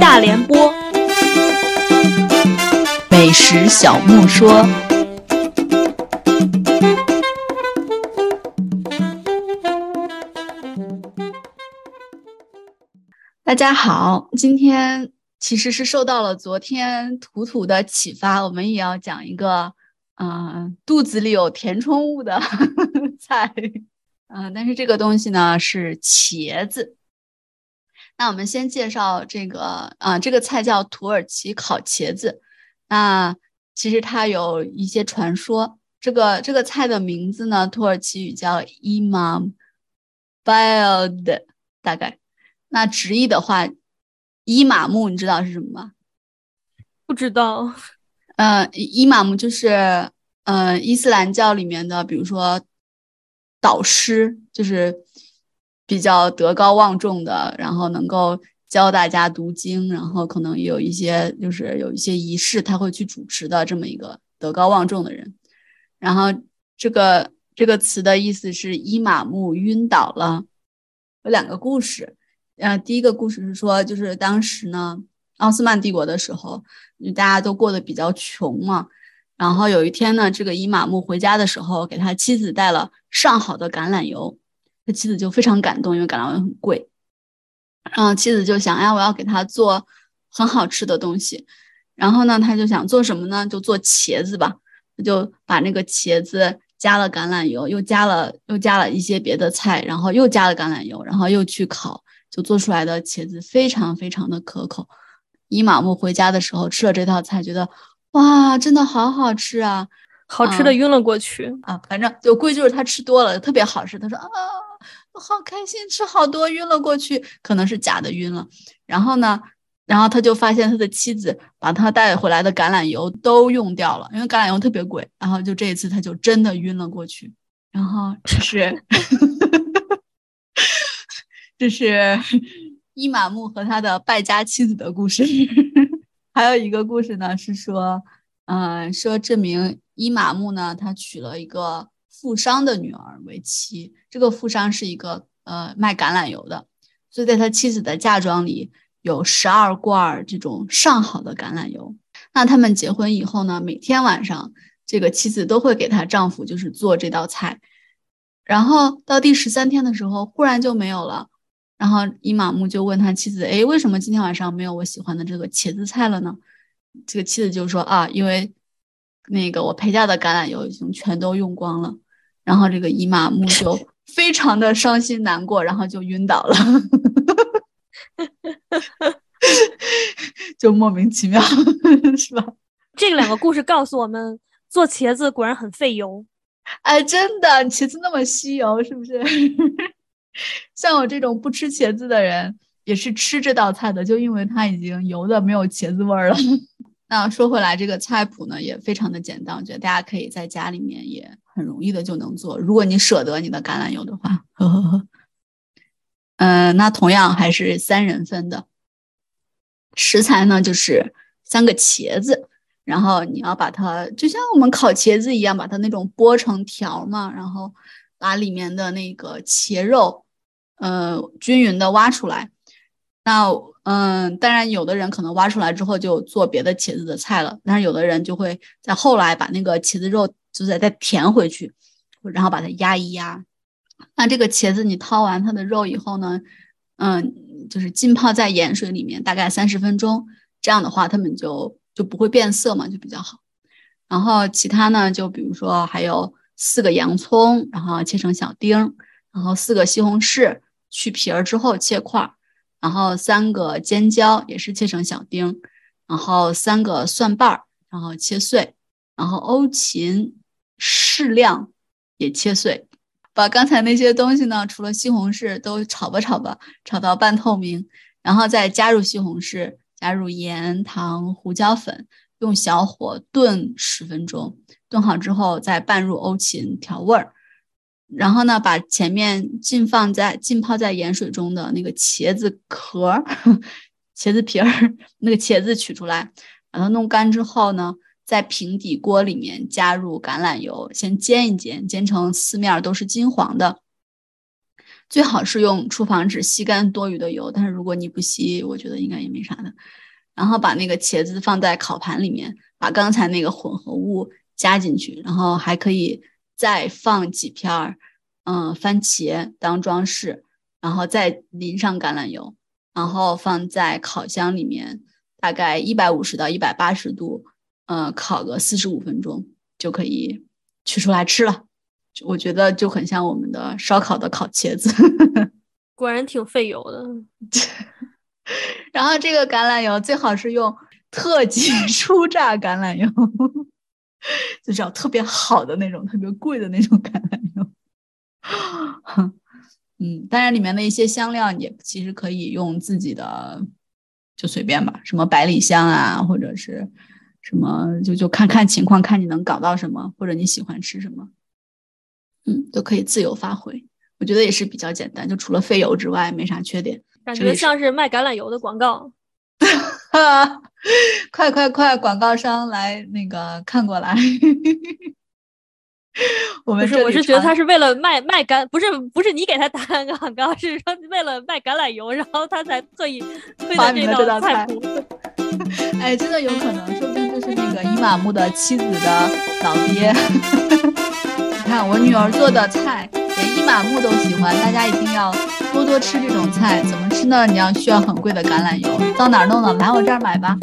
大联播，美食小木说。大家好，今天其实是受到了昨天图图的启发，我们也要讲一个，嗯、肚子里有填充物的 菜，嗯、但是这个东西呢是茄子。那我们先介绍这个，啊、这个菜叫土耳其烤茄子。那其实它有一些传说，这个这个菜的名字呢，土耳其语叫 imam bild，大概。那直译的话，伊玛目你知道是什么吗？不知道 呃，伊玛目就是呃伊斯兰教里面的，比如说导师，就是比较德高望重的，然后能够教大家读经，然后可能有一些就是有一些仪式他会去主持的这么一个德高望重的人。然后这个这个词的意思是伊玛目晕倒了，有两个故事。呃，第一个故事是说，就是当时呢，奥斯曼帝国的时候，大家都过得比较穷嘛。然后有一天呢，这个伊玛目回家的时候，给他妻子带了上好的橄榄油，他妻子就非常感动，因为橄榄油很贵。然后妻子就想，哎，我要给他做很好吃的东西。然后呢，他就想做什么呢？就做茄子吧。他就把那个茄子加了橄榄油，又加了又加了一些别的菜，然后又加了橄榄油，然后又去烤。就做出来的茄子非常非常的可口。伊玛目回家的时候吃了这道菜，觉得哇，真的好好吃啊，好吃的晕了过去、啊！反正就贵就是他吃多了，特别好吃。他说啊，我好开心，吃好多，晕了过去，可能是假的晕了。然后呢，然后他就发现他的妻子把他带回来的橄榄油都用掉了，因为橄榄油特别贵。然后就这一次，他就真的晕了过去。然后这是。这是伊玛目和他的败家妻子的故事。还有一个故事呢，是说，嗯、说这名伊玛目呢，他娶了一个富商的女儿为妻。这个富商是一个呃卖橄榄油的，所以在他妻子的嫁妆里有十二罐这种上好的橄榄油。那他们结婚以后呢，每天晚上这个妻子都会给她丈夫就是做这道菜。然后到第十三天的时候，忽然就没有了。然后伊玛目就问他妻子：“哎，为什么今天晚上没有我喜欢的这个茄子菜了呢？”这个妻子就说：“啊，因为那个我陪嫁的橄榄油已经全都用光了。”然后这个伊玛目就 非常的伤心难过，然后就晕倒了，就莫名其妙，是吧？这两个故事告诉我们，做茄子果然很费油。哎，真的，茄子那么吸油，是不是？像我这种不吃茄子的人，也是吃这道菜的，就因为它已经油的没有茄子味儿了。那说回来，这个菜谱呢也非常的简单，我觉得大家可以在家里面也很容易的就能做。如果你舍得你的橄榄油的话，呵呵呵。嗯，那同样还是三人份的食材呢，就是三个茄子，然后你要把它就像我们烤茄子一样，把它那种剥成条嘛，然后。把里面的那个茄肉，呃，均匀的挖出来。那，嗯，当然，有的人可能挖出来之后就做别的茄子的菜了，但是有的人就会在后来把那个茄子肉就再再填回去，然后把它压一压。那这个茄子你掏完它的肉以后呢，嗯，就是浸泡在盐水里面大概三十分钟，这样的话它们就就不会变色嘛，就比较好。然后其他呢，就比如说还有。四个洋葱，然后切成小丁，然后四个西红柿去皮儿之后切块，然后三个尖椒也是切成小丁，然后三个蒜瓣儿，然后切碎，然后欧芹适量也切碎，把刚才那些东西呢，除了西红柿都炒吧炒吧，炒到半透明，然后再加入西红柿，加入盐、糖、胡椒粉，用小火炖十分钟。炖好之后，再拌入欧芹调味儿，然后呢，把前面浸放在浸泡在盐水中的那个茄子壳、茄子皮儿、那个茄子取出来，把它弄干之后呢，在平底锅里面加入橄榄油，先煎一煎，煎成四面都是金黄的。最好是用厨房纸吸干多余的油，但是如果你不吸，我觉得应该也没啥的。然后把那个茄子放在烤盘里面，把刚才那个混合物加进去，然后还可以再放几片儿，嗯，番茄当装饰，然后再淋上橄榄油，然后放在烤箱里面，大概一百五十到一百八十度，嗯，烤个四十五分钟就可以取出来吃了。我觉得就很像我们的烧烤的烤茄子，果然挺费油的。然后这个橄榄油最好是用特级 初榨橄榄油，就是要特别好的那种，特别贵的那种橄榄油。嗯，当然里面的一些香料也其实可以用自己的，就随便吧，什么百里香啊，或者是什么，就就看看情况，看你能搞到什么，或者你喜欢吃什么。嗯，都可以自由发挥，我觉得也是比较简单，就除了费油之外，没啥缺点。感觉像是卖橄榄油的广告。快 快快，广告商来那个看过来。我们是我是觉得他是为了卖卖橄，不是不是你给他打广告，是说为了卖橄榄油，然后他才特意推的这道菜谱。哎，真的有可能，这个伊玛目的妻子的老爹。你看我女儿做的菜，连伊玛目都喜欢，大家一定要多多吃这种菜。怎么吃呢？你要需要很贵的橄榄油，到哪儿弄呢？来我这儿买吧。